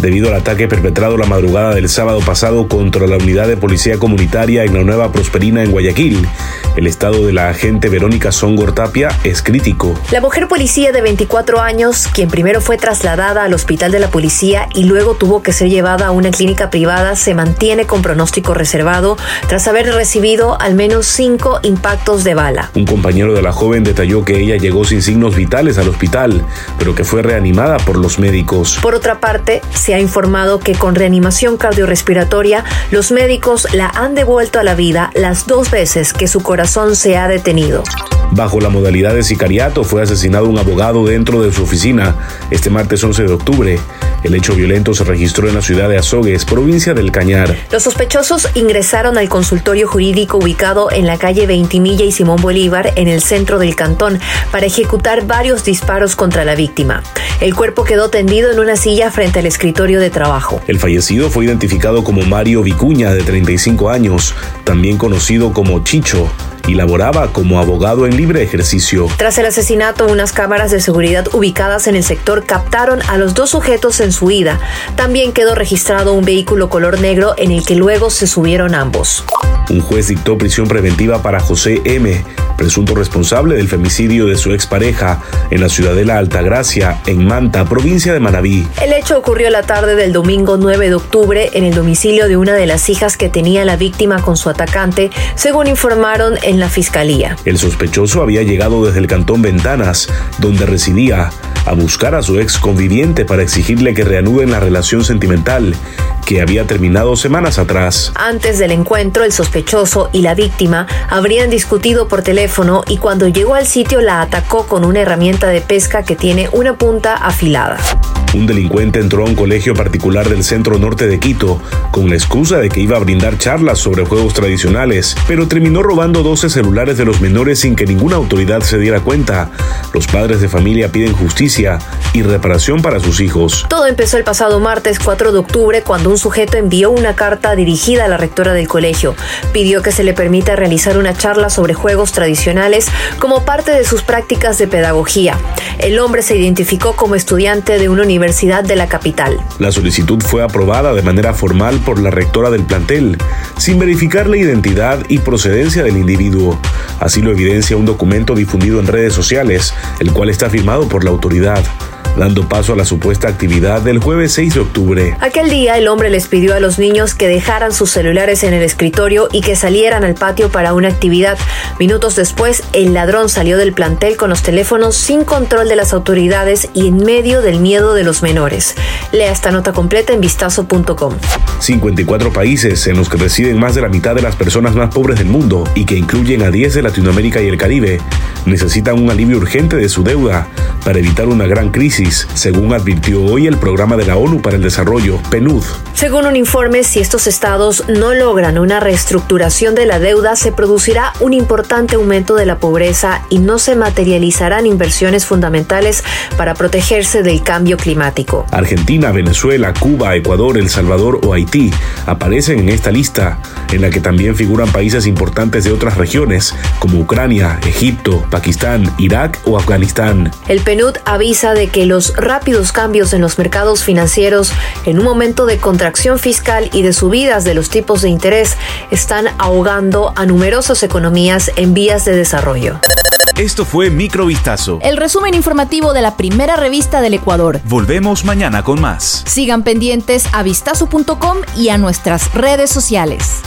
debido al ataque perpetrado la madrugada del sábado pasado contra la unidad de policía comunitaria en la Nueva Prosperina en Guayaquil. El estado de la agente Verónica Songor Tapia es crítico. La mujer policía de 24 años, quien primero fue trasladada al hospital de la policía y luego tuvo que ser llevada a una clínica privada, se mantiene con pronóstico reservado tras haber recibido al menos cinco impactos de bala. Un compañero de la joven detalló que ella llegó sin signos vitales al hospital, pero que fue reanimada por los médicos. Por otra parte, se ha informado que con reanimación cardiorrespiratoria los médicos la han devuelto a la vida las dos veces que su corazón se ha detenido. Bajo la modalidad de sicariato fue asesinado un abogado dentro de su oficina este martes 11 de octubre. El hecho violento se registró en la ciudad de Azogues, provincia del Cañar. Los sospechosos ingresaron al consultorio jurídico ubicado en la calle Veintimilla y Simón Bolívar, en el centro del cantón, para ejecutar varios disparos contra la víctima. El cuerpo quedó tendido en una silla frente al escritorio de trabajo. El fallecido fue identificado como Mario Vicuña, de 35 años, también conocido como Chicho y laboraba como abogado en libre ejercicio. Tras el asesinato, unas cámaras de seguridad ubicadas en el sector captaron a los dos sujetos en su huida. También quedó registrado un vehículo color negro en el que luego se subieron ambos. Un juez dictó prisión preventiva para José M., presunto responsable del femicidio de su expareja en la ciudadela Altagracia, en Manta, provincia de Manabí. El hecho ocurrió la tarde del domingo 9 de octubre en el domicilio de una de las hijas que tenía la víctima con su atacante, según informaron en la fiscalía. El sospechoso había llegado desde el cantón Ventanas, donde residía, a buscar a su ex conviviente para exigirle que reanuden la relación sentimental que había terminado semanas atrás. Antes del encuentro, el sospechoso y la víctima habrían discutido por teléfono y cuando llegó al sitio la atacó con una herramienta de pesca que tiene una punta afilada. Un delincuente entró a un colegio particular del centro norte de Quito con la excusa de que iba a brindar charlas sobre juegos tradicionales, pero terminó robando 12 celulares de los menores sin que ninguna autoridad se diera cuenta. Los padres de familia piden justicia y reparación para sus hijos. Todo empezó el pasado martes 4 de octubre cuando un sujeto envió una carta dirigida a la rectora del colegio. Pidió que se le permita realizar una charla sobre juegos tradicionales como parte de sus prácticas de pedagogía. El hombre se identificó como estudiante de una universidad de la capital. La solicitud fue aprobada de manera formal por la rectora del plantel, sin verificar la identidad y procedencia del individuo. Así lo evidencia un documento difundido en redes sociales, el cual está firmado por la autoridad dando paso a la supuesta actividad del jueves 6 de octubre. Aquel día el hombre les pidió a los niños que dejaran sus celulares en el escritorio y que salieran al patio para una actividad. Minutos después, el ladrón salió del plantel con los teléfonos sin control de las autoridades y en medio del miedo de los menores. Lea esta nota completa en vistazo.com. 54 países en los que residen más de la mitad de las personas más pobres del mundo y que incluyen a 10 de Latinoamérica y el Caribe necesitan un alivio urgente de su deuda para evitar una gran crisis, según advirtió hoy el Programa de la ONU para el Desarrollo, PNUD. Según un informe, si estos estados no logran una reestructuración de la deuda, se producirá un importante aumento de la pobreza y no se materializarán inversiones fundamentales para protegerse del cambio climático. Argentina, Venezuela, Cuba, Ecuador, El Salvador o Haití aparecen en esta lista, en la que también figuran países importantes de otras regiones, como Ucrania, Egipto, Pakistán, Irak o Afganistán. El PNUD avisa de que los rápidos cambios en los mercados financieros en un momento de contracción fiscal y de subidas de los tipos de interés están ahogando a numerosas economías en vías de desarrollo. Esto fue Microvistazo. El resumen informativo de la primera revista del Ecuador. Volvemos mañana con más. Sigan pendientes a vistazo.com y a nuestras redes sociales.